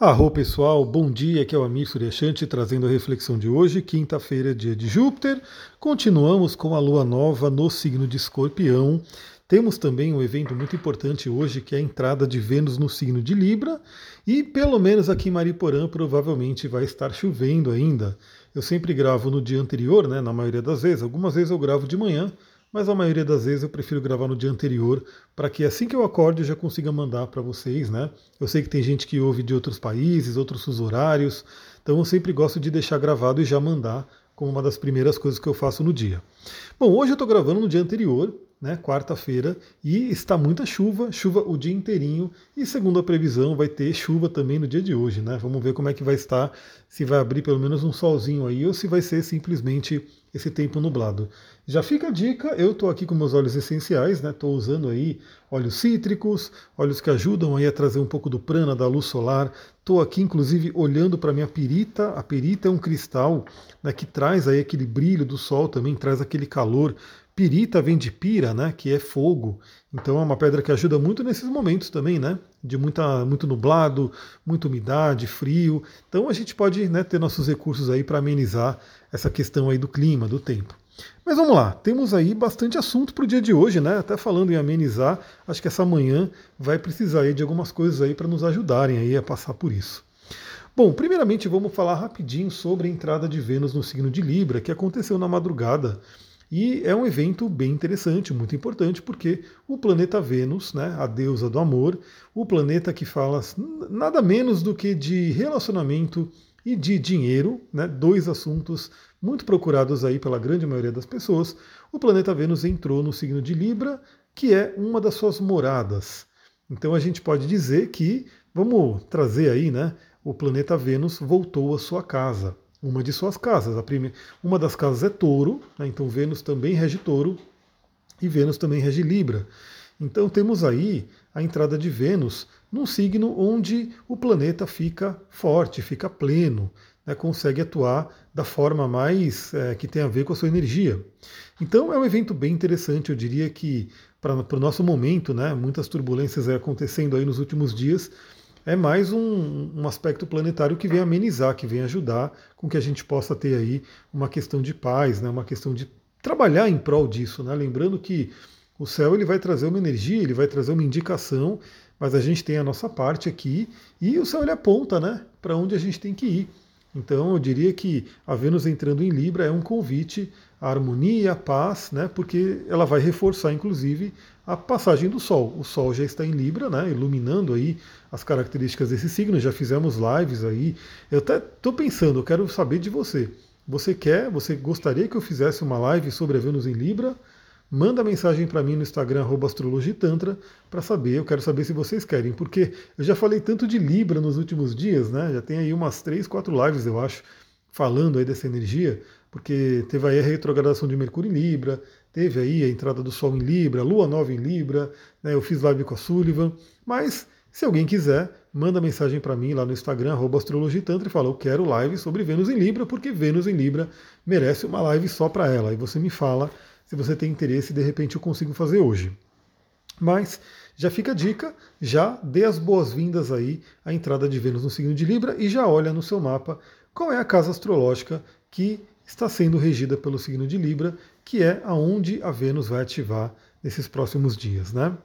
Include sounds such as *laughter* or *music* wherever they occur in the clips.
Arro pessoal, bom dia, aqui é o Amir Suryashanti trazendo a reflexão de hoje, quinta-feira, dia de Júpiter. Continuamos com a lua nova no signo de Escorpião. Temos também um evento muito importante hoje, que é a entrada de Vênus no signo de Libra, e pelo menos aqui em Mariporã provavelmente vai estar chovendo ainda. Eu sempre gravo no dia anterior, né, na maioria das vezes, algumas vezes eu gravo de manhã, mas a maioria das vezes eu prefiro gravar no dia anterior, para que assim que eu acorde eu já consiga mandar para vocês, né? Eu sei que tem gente que ouve de outros países, outros fuso horários, então eu sempre gosto de deixar gravado e já mandar como uma das primeiras coisas que eu faço no dia. Bom, hoje eu estou gravando no dia anterior, né, quarta-feira, e está muita chuva, chuva o dia inteirinho, e segundo a previsão vai ter chuva também no dia de hoje, né? Vamos ver como é que vai estar, se vai abrir pelo menos um solzinho aí, ou se vai ser simplesmente esse tempo nublado. Já fica a dica, eu estou aqui com meus óleos essenciais, né? Estou usando aí óleos cítricos, óleos que ajudam aí a trazer um pouco do prana, da luz solar. Estou aqui, inclusive, olhando para minha perita. A perita é um cristal né, que traz aí aquele brilho do sol também, traz aquele calor Pirita vem de pira, né, que é fogo. Então é uma pedra que ajuda muito nesses momentos também, né, de muita, muito nublado, muita umidade, frio. Então a gente pode né, ter nossos recursos aí para amenizar essa questão aí do clima, do tempo. Mas vamos lá, temos aí bastante assunto para o dia de hoje, né? Até falando em amenizar, acho que essa manhã vai precisar aí de algumas coisas aí para nos ajudarem aí a passar por isso. Bom, primeiramente vamos falar rapidinho sobre a entrada de Vênus no signo de Libra, que aconteceu na madrugada e é um evento bem interessante, muito importante, porque o planeta Vênus, né, a deusa do amor, o planeta que fala nada menos do que de relacionamento e de dinheiro, né, dois assuntos muito procurados aí pela grande maioria das pessoas, o planeta Vênus entrou no signo de Libra, que é uma das suas moradas. Então a gente pode dizer que, vamos trazer aí, né, o planeta Vênus voltou à sua casa uma de suas casas. A primeira, uma das casas é touro, né, então Vênus também rege touro e Vênus também rege Libra. Então temos aí a entrada de Vênus num signo onde o planeta fica forte, fica pleno, né, consegue atuar da forma mais é, que tem a ver com a sua energia. Então é um evento bem interessante, eu diria que para o nosso momento, né, muitas turbulências acontecendo aí nos últimos dias, é mais um, um, aspecto planetário que vem amenizar, que vem ajudar com que a gente possa ter aí uma questão de paz, né, uma questão de trabalhar em prol disso. Né? Lembrando que o céu ele vai trazer uma energia, ele vai trazer uma indicação, mas a gente tem a nossa parte aqui e o céu ele aponta né, para onde a gente tem que ir. Então eu diria que a Vênus entrando em Libra é um convite à harmonia, à paz, né, porque ela vai reforçar inclusive a passagem do Sol. O Sol já está em Libra, né, iluminando aí as características desse signo. Já fizemos lives aí. Eu até estou pensando, eu quero saber de você. Você quer, você gostaria que eu fizesse uma live sobre a Vênus em Libra? Manda mensagem para mim no Instagram, astrologitantra, para saber, eu quero saber se vocês querem, porque eu já falei tanto de Libra nos últimos dias, né? Já tem aí umas três, quatro lives, eu acho, falando aí dessa energia, porque teve aí a retrogradação de Mercúrio em Libra, teve aí a entrada do Sol em Libra, Lua Nova em Libra, né? Eu fiz live com a Sullivan, mas se alguém quiser, manda mensagem para mim lá no Instagram, astrologitantra, e fala, eu quero live sobre Vênus em Libra, porque Vênus em Libra merece uma live só para ela. E você me fala se você tem interesse, de repente eu consigo fazer hoje. Mas já fica a dica, já dê as boas-vindas aí à entrada de Vênus no signo de Libra e já olha no seu mapa qual é a casa astrológica que está sendo regida pelo signo de Libra, que é aonde a Vênus vai ativar nesses próximos dias, né?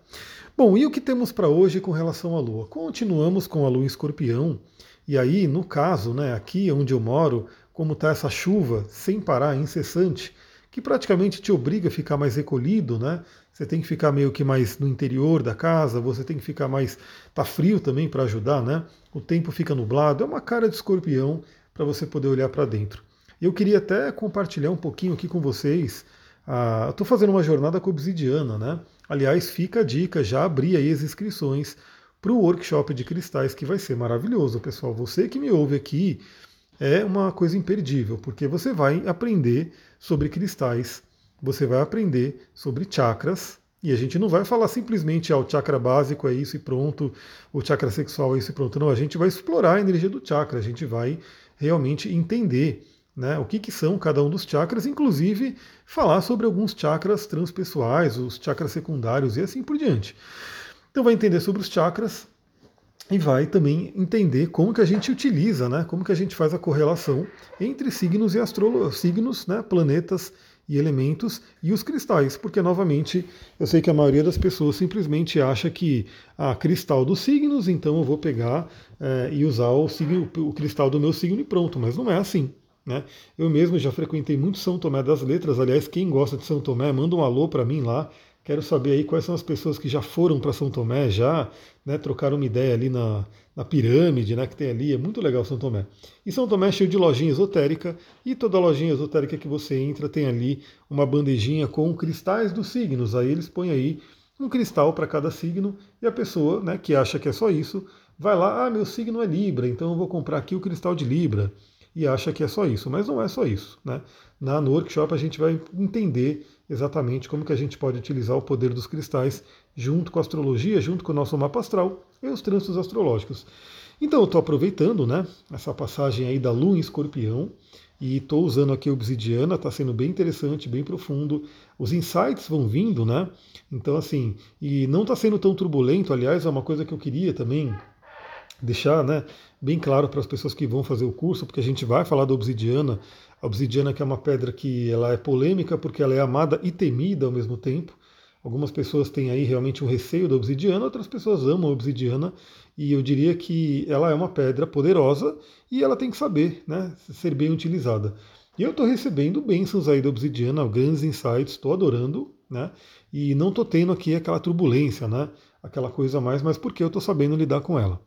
Bom, e o que temos para hoje com relação à Lua? Continuamos com a Lua em Escorpião, e aí, no caso, né, aqui onde eu moro, como está essa chuva sem parar, incessante, que praticamente te obriga a ficar mais recolhido, né? Você tem que ficar meio que mais no interior da casa, você tem que ficar mais. tá frio também para ajudar, né? O tempo fica nublado, é uma cara de escorpião para você poder olhar para dentro. Eu queria até compartilhar um pouquinho aqui com vocês. Ah, Estou fazendo uma jornada com obsidiana, né? Aliás, fica a dica, já abri aí as inscrições para o workshop de cristais, que vai ser maravilhoso, pessoal. Você que me ouve aqui, é uma coisa imperdível, porque você vai aprender sobre cristais, você vai aprender sobre chakras, e a gente não vai falar simplesmente, ah, o chakra básico é isso e pronto, o chakra sexual é isso e pronto. Não, a gente vai explorar a energia do chakra, a gente vai realmente entender né, o que, que são cada um dos chakras, inclusive falar sobre alguns chakras transpessoais, os chakras secundários e assim por diante. Então vai entender sobre os chakras, e vai também entender como que a gente utiliza, né, como que a gente faz a correlação entre signos e astrólogos, signos, né, planetas e elementos e os cristais, porque novamente eu sei que a maioria das pessoas simplesmente acha que ah, cristal dos signos, então eu vou pegar é, e usar o, signo, o cristal do meu signo e pronto, mas não é assim. Né? Eu mesmo já frequentei muito São Tomé das Letras, aliás, quem gosta de São Tomé, manda um alô para mim lá, Quero saber aí quais são as pessoas que já foram para São Tomé, já né, trocaram uma ideia ali na, na pirâmide né, que tem ali. É muito legal São Tomé. E São Tomé é cheio de lojinha esotérica, e toda lojinha esotérica que você entra tem ali uma bandejinha com cristais dos signos. Aí eles põem aí um cristal para cada signo, e a pessoa né, que acha que é só isso, vai lá, ah, meu signo é Libra, então eu vou comprar aqui o cristal de Libra e acha que é só isso, mas não é só isso. Né? Na, no workshop a gente vai entender exatamente como que a gente pode utilizar o poder dos cristais junto com a astrologia, junto com o nosso mapa astral e os trânsitos astrológicos. Então eu estou aproveitando né, essa passagem aí da Lua em Escorpião e estou usando aqui obsidiana, está sendo bem interessante, bem profundo. Os insights vão vindo, né? Então assim, e não está sendo tão turbulento, aliás, é uma coisa que eu queria também deixar né, bem claro para as pessoas que vão fazer o curso, porque a gente vai falar da obsidiana, a obsidiana que é uma pedra que ela é polêmica porque ela é amada e temida ao mesmo tempo. Algumas pessoas têm aí realmente um receio da obsidiana, outras pessoas amam a obsidiana, e eu diria que ela é uma pedra poderosa e ela tem que saber né, ser bem utilizada. E eu estou recebendo bênçãos aí da obsidiana, grandes insights, estou adorando, né? E não estou tendo aqui aquela turbulência, né? Aquela coisa mais, mas porque eu estou sabendo lidar com ela.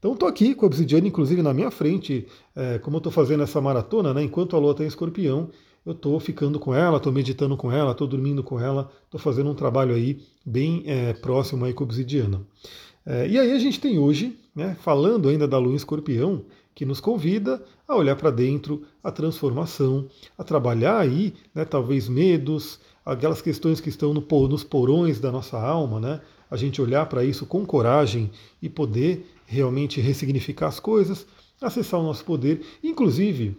Então estou aqui com a obsidiana, inclusive na minha frente, é, como eu estou fazendo essa maratona, né, enquanto a lua está em escorpião, eu estou ficando com ela, estou meditando com ela, estou dormindo com ela, estou fazendo um trabalho aí bem é, próximo aí com a obsidiana. É, e aí a gente tem hoje, né, falando ainda da lua em escorpião, que nos convida a olhar para dentro, a transformação, a trabalhar aí, né, talvez medos, aquelas questões que estão no, nos porões da nossa alma, né, a gente olhar para isso com coragem e poder realmente ressignificar as coisas, acessar o nosso poder. Inclusive,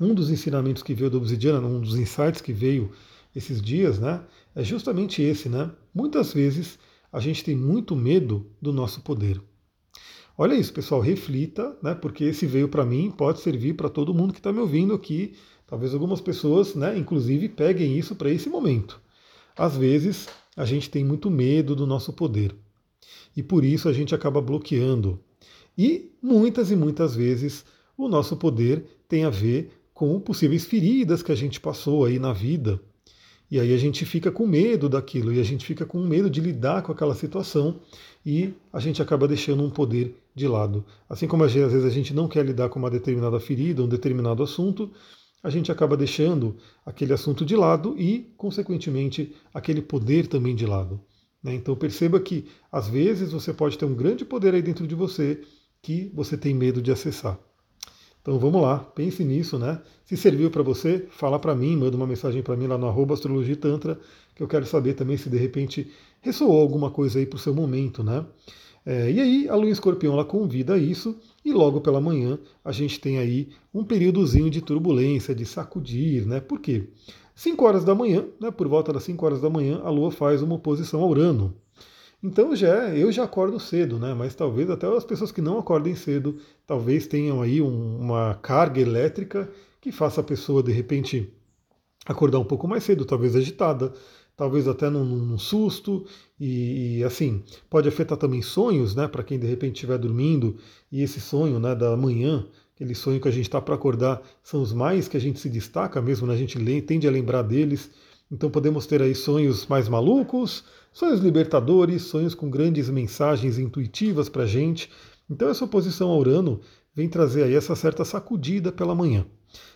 um dos ensinamentos que veio do Obsidiana, um dos insights que veio esses dias, né, é justamente esse, né? Muitas vezes a gente tem muito medo do nosso poder. Olha isso, pessoal, reflita, né? Porque esse veio para mim, pode servir para todo mundo que está me ouvindo aqui. Talvez algumas pessoas, né, inclusive, peguem isso para esse momento. Às vezes a gente tem muito medo do nosso poder e por isso a gente acaba bloqueando. E muitas e muitas vezes o nosso poder tem a ver com possíveis feridas que a gente passou aí na vida. E aí a gente fica com medo daquilo, e a gente fica com medo de lidar com aquela situação, e a gente acaba deixando um poder de lado. Assim como às vezes a gente não quer lidar com uma determinada ferida, um determinado assunto, a gente acaba deixando aquele assunto de lado e, consequentemente, aquele poder também de lado. Né? Então perceba que às vezes você pode ter um grande poder aí dentro de você que você tem medo de acessar. Então vamos lá, pense nisso, né? Se serviu para você, fala para mim, manda uma mensagem para mim lá no arroba astrologia tantra, que eu quero saber também se de repente ressoou alguma coisa aí para o seu momento, né? É, e aí a lua escorpião ela convida a isso, e logo pela manhã a gente tem aí um períodozinho de turbulência, de sacudir, né? Por quê? 5 horas da manhã, né, por volta das 5 horas da manhã, a Lua faz uma oposição a Urano. Então já eu já acordo cedo, né? Mas talvez até as pessoas que não acordem cedo, talvez tenham aí um, uma carga elétrica que faça a pessoa de repente acordar um pouco mais cedo, talvez agitada, talvez até num, num susto e, e, assim pode afetar também sonhos, né? Para quem de repente estiver dormindo e esse sonho, né, da manhã aquele sonho que a gente está para acordar, são os mais que a gente se destaca mesmo, né? a gente tende a lembrar deles. Então podemos ter aí sonhos mais malucos, sonhos libertadores, sonhos com grandes mensagens intuitivas para a gente. Então essa oposição ao Urano vem trazer aí essa certa sacudida pela manhã.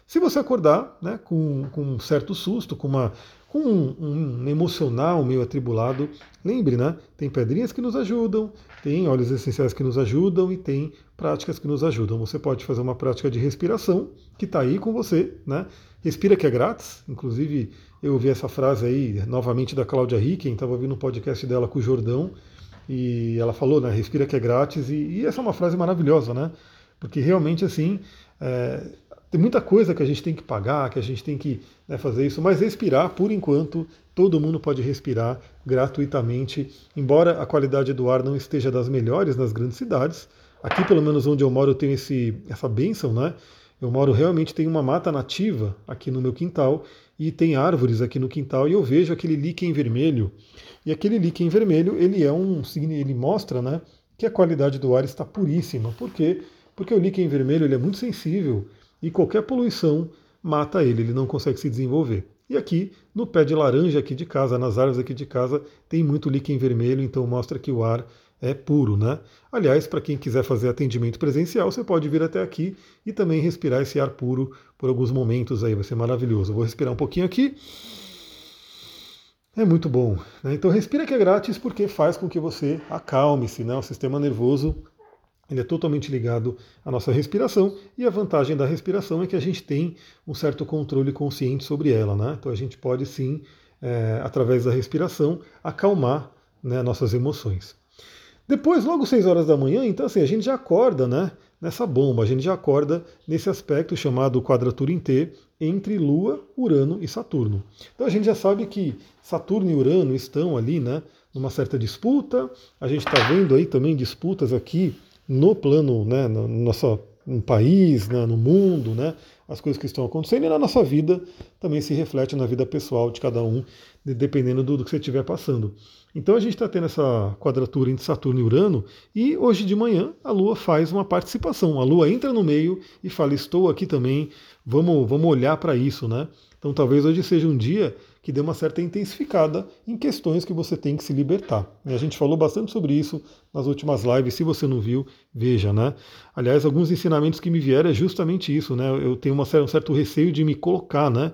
Se você acordar né, com, com um certo susto, com uma com um, um, emocional meio atribulado, lembre, né? Tem pedrinhas que nos ajudam, tem óleos essenciais que nos ajudam e tem práticas que nos ajudam. Você pode fazer uma prática de respiração que está aí com você, né? Respira que é grátis. Inclusive, eu ouvi essa frase aí novamente da Cláudia Ricken, estava ouvindo um podcast dela com o Jordão, e ela falou, né? Respira que é grátis, e, e essa é uma frase maravilhosa, né? Porque realmente assim. É, Tem muita coisa que a gente tem que pagar, que a gente tem que né, fazer isso, mas respirar, por enquanto, todo mundo pode respirar gratuitamente, embora a qualidade do ar não esteja das melhores nas grandes cidades. Aqui, pelo menos onde eu moro, eu tenho esse, essa bênção, né? Eu moro realmente, tem uma mata nativa aqui no meu quintal e tem árvores aqui no quintal e eu vejo aquele líquen vermelho. E aquele líquen vermelho, ele é um ele mostra, né, que a qualidade do ar está puríssima. Por quê? Porque o líquen vermelho ele é muito sensível e qualquer poluição mata ele, ele não consegue se desenvolver. E aqui, no pé de laranja aqui de casa, nas árvores aqui de casa, tem muito líquen vermelho, então mostra que o ar é puro, né? Aliás, para quem quiser fazer atendimento presencial, você pode vir até aqui e também respirar esse ar puro por alguns momentos aí, vai ser maravilhoso. vou respirar um pouquinho aqui. É muito bom. Né? Então respira que é grátis porque faz com que você acalme-se, né? O sistema nervoso ele é totalmente ligado à nossa respiração e a vantagem da respiração é que a gente tem um certo controle consciente sobre ela, né? Então a gente pode sim, é, através da respiração, acalmar né, nossas emoções. Depois, logo 6 horas da manhã, então assim, a gente já acorda, né? Nessa bomba, a gente já acorda nesse aspecto chamado quadratura em T entre Lua, Urano e Saturno. Então a gente já sabe que Saturno e Urano estão ali, né? Numa certa disputa. A gente está vendo aí também disputas aqui no plano, né? No nosso no país, né, no mundo, né, as coisas que estão acontecendo e na nossa vida também se reflete na vida pessoal de cada um, dependendo do, do que você estiver passando. Então a gente está tendo essa quadratura entre Saturno e Urano e hoje de manhã a Lua faz uma participação. A Lua entra no meio e fala: Estou aqui também, vamos, vamos olhar para isso, né? Então talvez hoje seja um dia que dê uma certa intensificada em questões que você tem que se libertar. E a gente falou bastante sobre isso nas últimas lives. Se você não viu, veja, né? Aliás, alguns ensinamentos que me vieram é justamente isso, né? Eu tenho uma, um certo receio de me colocar, né?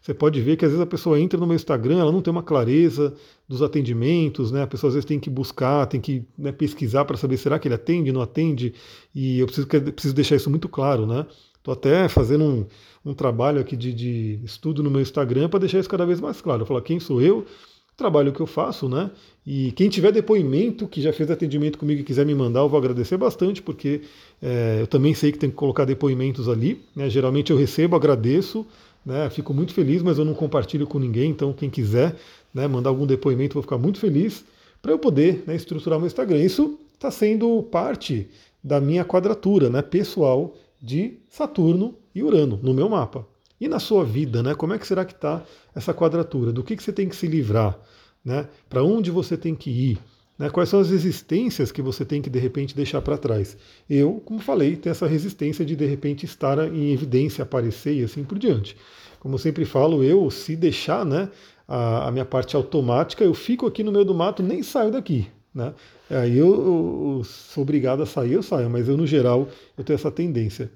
Você pode ver que às vezes a pessoa entra no meu Instagram, ela não tem uma clareza dos atendimentos, né? A pessoa às vezes tem que buscar, tem que né, pesquisar para saber será que ele atende, não atende, e eu preciso, preciso deixar isso muito claro, né? Estou até fazendo um, um trabalho aqui de, de, estudo no meu Instagram para deixar isso cada vez mais claro. Falo quem sou eu, o trabalho que eu faço, né? E quem tiver depoimento, que já fez atendimento comigo e quiser me mandar, eu vou agradecer bastante, porque é, eu também sei que tem que colocar depoimentos ali. Né? Geralmente eu recebo, agradeço, né? Fico muito feliz, mas eu não compartilho com ninguém, então quem quiser né, mandar algum depoimento, vou ficar muito feliz para eu poder né, estruturar meu Instagram. Isso está sendo parte da minha quadratura né, pessoal de Saturno e Urano no meu mapa. E na sua vida, né? Como é que será que está essa quadratura? Do que, que você tem que se livrar? Né? Para onde você tem que ir? Né? Quais são as resistências que você tem que de repente deixar para trás? Eu, como falei, tenho essa resistência de de repente estar em evidência, aparecer e assim por diante. Como sempre falo, eu, se deixar né, a, a minha parte automática, eu fico aqui no meio do mato, nem saio daqui. Né? Aí eu, eu, sou obrigado a sair, eu saio, mas eu, no geral, eu tenho essa tendência.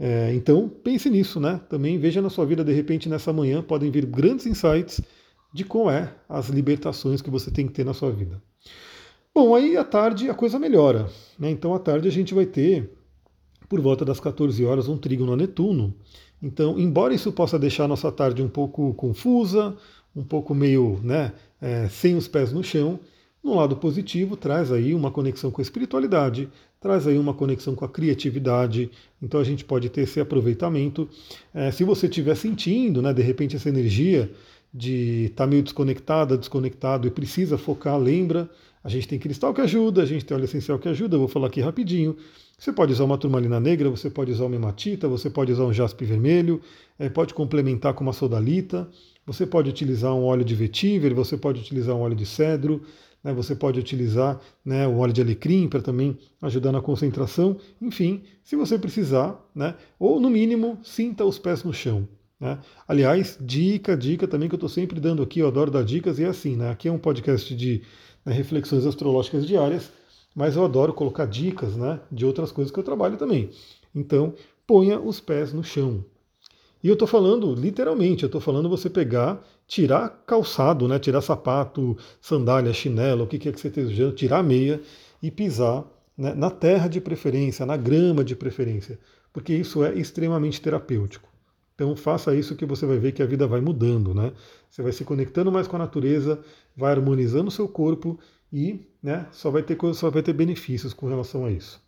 É, então, pense nisso, né? Também veja na sua vida, de repente, nessa manhã, podem vir grandes insights de como é as libertações que você tem que ter na sua vida. Bom, aí à tarde a coisa melhora. Né? Então à tarde a gente vai ter, por volta das 14 horas, um trígono a Netuno. Então, embora isso possa deixar a nossa tarde um pouco confusa, um pouco meio né, é, sem os pés no chão, no lado positivo traz aí uma conexão com a espiritualidade, traz aí uma conexão com a criatividade, então a gente pode ter esse aproveitamento. É, se você estiver sentindo, né, de repente, essa energia de estar tá meio desconectada, desconectado e precisa focar, lembra, a gente tem cristal que ajuda, a gente tem óleo essencial que ajuda, eu vou falar aqui rapidinho. Você pode usar uma turmalina negra, você pode usar uma hematita, você pode usar um jaspe vermelho, é, pode complementar com uma sodalita, você pode utilizar um óleo de vetiver, você pode utilizar um óleo de cedro, né, você pode utilizar né, o óleo de alecrim para também ajudar na concentração. Enfim, se você precisar, né, ou no mínimo, sinta os pés no chão. Né? Aliás, dica, dica também que eu estou sempre dando aqui, eu adoro dar dicas, e é assim, né? Aqui é um podcast de né, reflexões astrológicas diárias, mas eu adoro colocar dicas né, de outras coisas que eu trabalho também. Então, ponha os pés no chão. E eu estou falando literalmente, eu estou falando você pegar, tirar calçado, né, tirar sapato, sandália, chinelo, o que quer que você esteja usando, tirar meia e pisar né, na terra de preferência, na grama de preferência, porque isso é extremamente terapêutico. Então faça isso que você vai ver que a vida vai mudando, né? Você vai se conectando mais com a natureza, vai harmonizando o seu corpo e né, só vai ter só vai ter benefícios com relação a isso.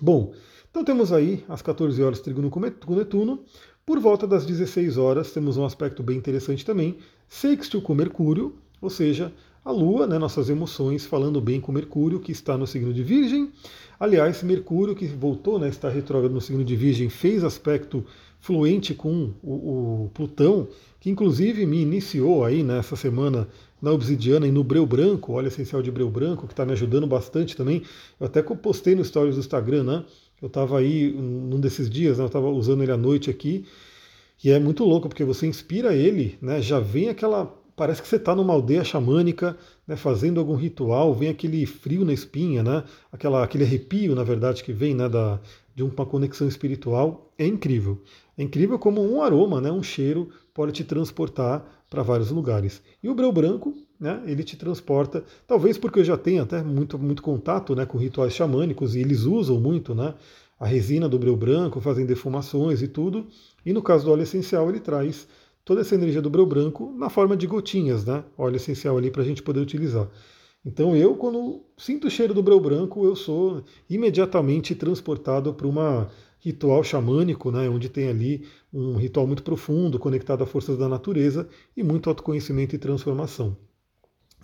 Bom, então temos aí às 14 horas Trígono com Netuno. Por volta das 16 horas temos um aspecto bem interessante também, sextil com Mercúrio, ou seja, a Lua, né, nossas emoções, falando bem com Mercúrio, que está no signo de Virgem. Aliás, Mercúrio, que voltou, né, está retrógrado no signo de Virgem, fez aspecto fluente com o, o, Plutão, que inclusive me iniciou aí nessa semana na Obsidiana e no Breu Branco, óleo essencial de Breu Branco, que está me ajudando bastante também. Eu até postei no stories do Instagram, né? Eu estava aí num desses dias, né, eu estava usando ele à noite aqui, e é muito louco, porque você inspira ele, né? Já vem aquela. Parece que você está numa aldeia xamânica, né, fazendo algum ritual, vem aquele frio na espinha, né? Aquela, aquele arrepio, na verdade, que vem né, da, de uma conexão espiritual. É incrível. É incrível como um aroma, né, um cheiro, pode te transportar para vários lugares. E o breu branco, né, ele te transporta, talvez porque eu já tenho até muito, muito contato né, com rituais xamânicos e eles usam muito né, a resina do breu branco, fazem defumações e tudo. E no caso do óleo essencial, ele traz toda essa energia do breu branco na forma de gotinhas, né? Óleo essencial ali para a gente poder utilizar. Então eu, quando sinto o cheiro do breu branco, eu sou imediatamente transportado para uma ritual xamânico, né, onde tem ali um ritual muito profundo, conectado a forças da natureza e muito autoconhecimento e transformação.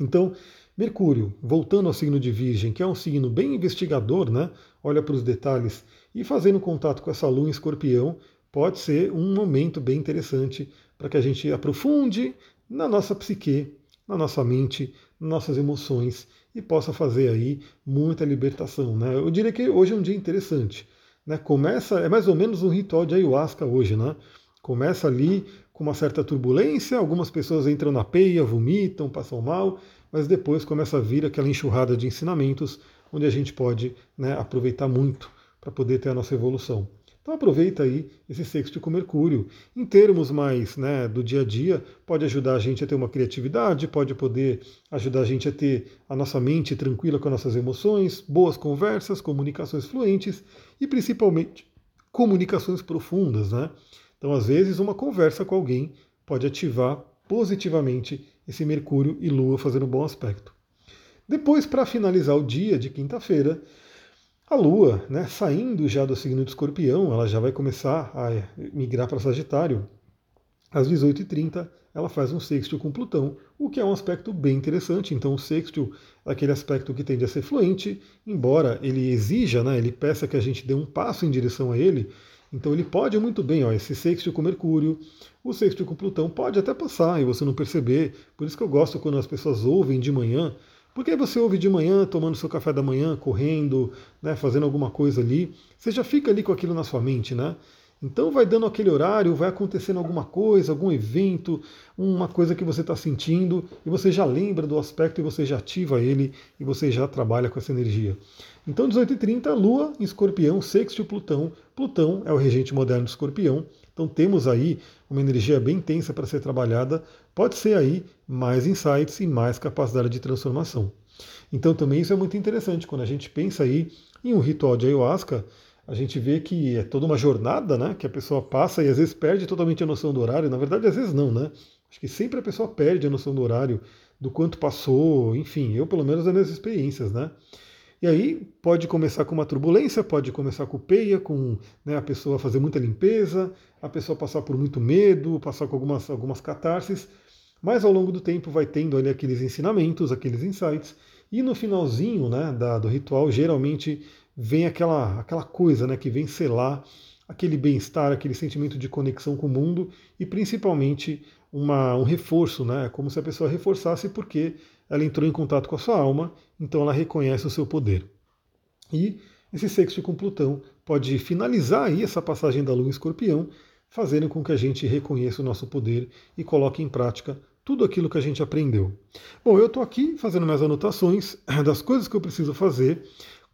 Então, Mercúrio, voltando ao signo de Virgem, que é um signo bem investigador, né, olha para os detalhes, e fazendo contato com essa lua em escorpião, pode ser um momento bem interessante para que a gente aprofunde na nossa psique, na nossa mente, nas nossas emoções e possa fazer aí muita libertação. Né? Eu diria que hoje é um dia interessante. Né? Começa, é mais ou menos um ritual de ayahuasca hoje, né? Começa ali com uma certa turbulência, algumas pessoas entram na peia, vomitam, passam mal, mas depois começa a vir aquela enxurrada de ensinamentos onde a gente pode né, aproveitar muito para poder ter a nossa evolução. Então aproveita aí esse sexto com Mercúrio. Em termos mais né, do dia a dia, pode ajudar a gente a ter uma criatividade, pode poder ajudar a gente a ter a nossa mente tranquila com as nossas emoções, boas conversas, comunicações fluentes e principalmente comunicações profundas. Né? Então, às vezes, uma conversa com alguém pode ativar positivamente esse Mercúrio e Lua fazendo um bom aspecto. Depois, para finalizar o dia de quinta-feira, a Lua, né, saindo já do signo de Escorpião, ela já vai começar a migrar para Sagitário. Às 18h30, ela faz um sextil com Plutão, o que é um aspecto bem interessante. Então, o sextil é aquele aspecto que tende a ser fluente, embora ele exija, né, ele peça que a gente dê um passo em direção a ele. Então, ele pode muito bem, ó, esse sextil com Mercúrio, o sextil com Plutão pode até passar e você não perceber. Por isso que eu gosto quando as pessoas ouvem de manhã porque aí você ouve de manhã, tomando seu café da manhã, correndo, né, fazendo alguma coisa ali, você já fica ali com aquilo na sua mente, né? Então vai dando aquele horário, vai acontecendo alguma coisa, algum evento, uma coisa que você está sentindo, e você já lembra do aspecto e você já ativa ele e você já trabalha com essa energia. Então, 18h30, Lua em Escorpião, sexto Plutão. Plutão é o regente moderno do Escorpião. Então temos aí uma energia bem intensa para ser trabalhada. Pode ser aí mais insights e mais capacidade de transformação. Então também isso é muito interessante. Quando a gente pensa aí em um ritual de ayahuasca, a gente vê que é toda uma jornada, né? Que a pessoa passa e às vezes perde totalmente a noção do horário. Na verdade, às vezes não, né? Acho que sempre a pessoa perde a noção do horário, do quanto passou, enfim, eu pelo menos nas minhas experiências, né? E aí pode começar com uma turbulência, pode começar com peia, com né, a pessoa fazer muita limpeza, a pessoa passar por muito medo, passar com algumas, algumas catarses, mas ao longo do tempo vai tendo ali aqueles ensinamentos, aqueles insights, e no finalzinho né, da, do ritual geralmente vem aquela, aquela coisa né, que vem selar aquele bem-estar, aquele sentimento de conexão com o mundo e principalmente uma, um reforço, né, como se a pessoa reforçasse porque ela entrou em contato com a sua alma, então ela reconhece o seu poder. E esse sexto com Plutão pode finalizar aí essa passagem da Lua em Escorpião, fazendo com que a gente reconheça o nosso poder e coloque em prática tudo aquilo que a gente aprendeu. Bom, eu estou aqui fazendo minhas anotações *clears throat* das coisas que eu preciso fazer.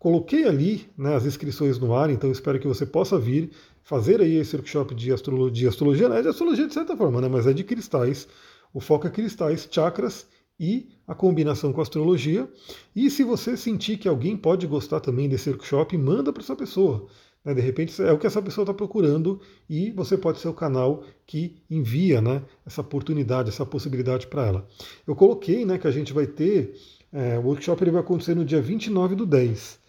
Coloquei ali né, as inscrições no ar, então espero que você possa vir fazer aí esse workshop de astrologia, astrologia, não é de astrologia de certa forma, né, mas é de cristais. O foco é cristais, chakras e a combinação com a astrologia. E se você sentir que alguém pode gostar também desse workshop, manda para essa pessoa. Né? De repente é o que essa pessoa está procurando e você pode ser o canal que envia né, essa oportunidade, essa possibilidade para ela. Eu coloquei né, que a gente vai ter, é, o workshop ele vai acontecer no dia 29 do 10.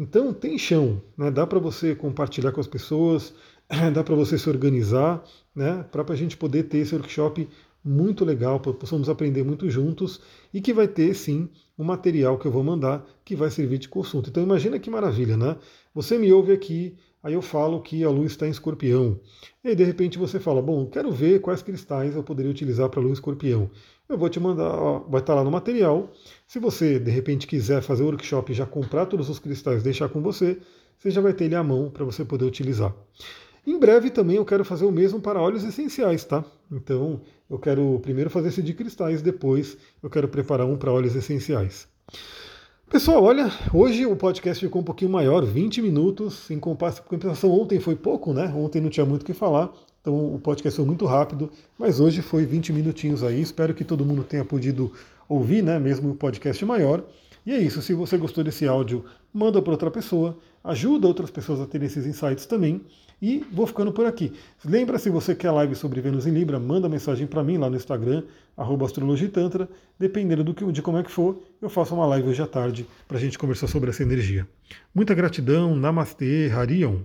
Então tem chão, né? dá para você compartilhar com as pessoas, *clears throat* dá para você se organizar, né? para a gente poder ter esse workshop muito legal, possamos aprender muito juntos e que vai ter sim um material que eu vou mandar que vai servir de consulta. Então imagina que maravilha, né? Você me ouve aqui, aí eu falo que a luz está em escorpião. E aí de repente você fala, bom, quero ver quais cristais eu poderia utilizar para a luz escorpião. Eu vou te mandar, ó, vai estar tá lá no material. Se você de repente quiser fazer o workshop e já comprar todos os cristais, deixar com você, você já vai ter ele à mão para você poder utilizar. Em breve também eu quero fazer o mesmo para óleos essenciais, tá? Então eu quero primeiro fazer esse de cristais, depois eu quero preparar um para óleos essenciais. Pessoal, olha, hoje o podcast ficou um pouquinho maior, 20 minutos, em compensação ontem foi pouco, né? Ontem não tinha muito o que falar, então o podcast foi muito rápido, mas hoje foi 20 minutinhos aí, espero que todo mundo tenha podido ouvir, né? Mesmo o podcast maior. E é isso, se você gostou desse áudio, manda para outra pessoa, ajuda outras pessoas a terem esses insights também. E vou ficando por aqui. Lembra, se você quer live sobre Vênus em Libra, manda mensagem para mim lá no Instagram, astrologitantra. Dependendo do que, de como é que for, eu faço uma live hoje à tarde para a gente conversar sobre essa energia. Muita gratidão, Namastê, Harion.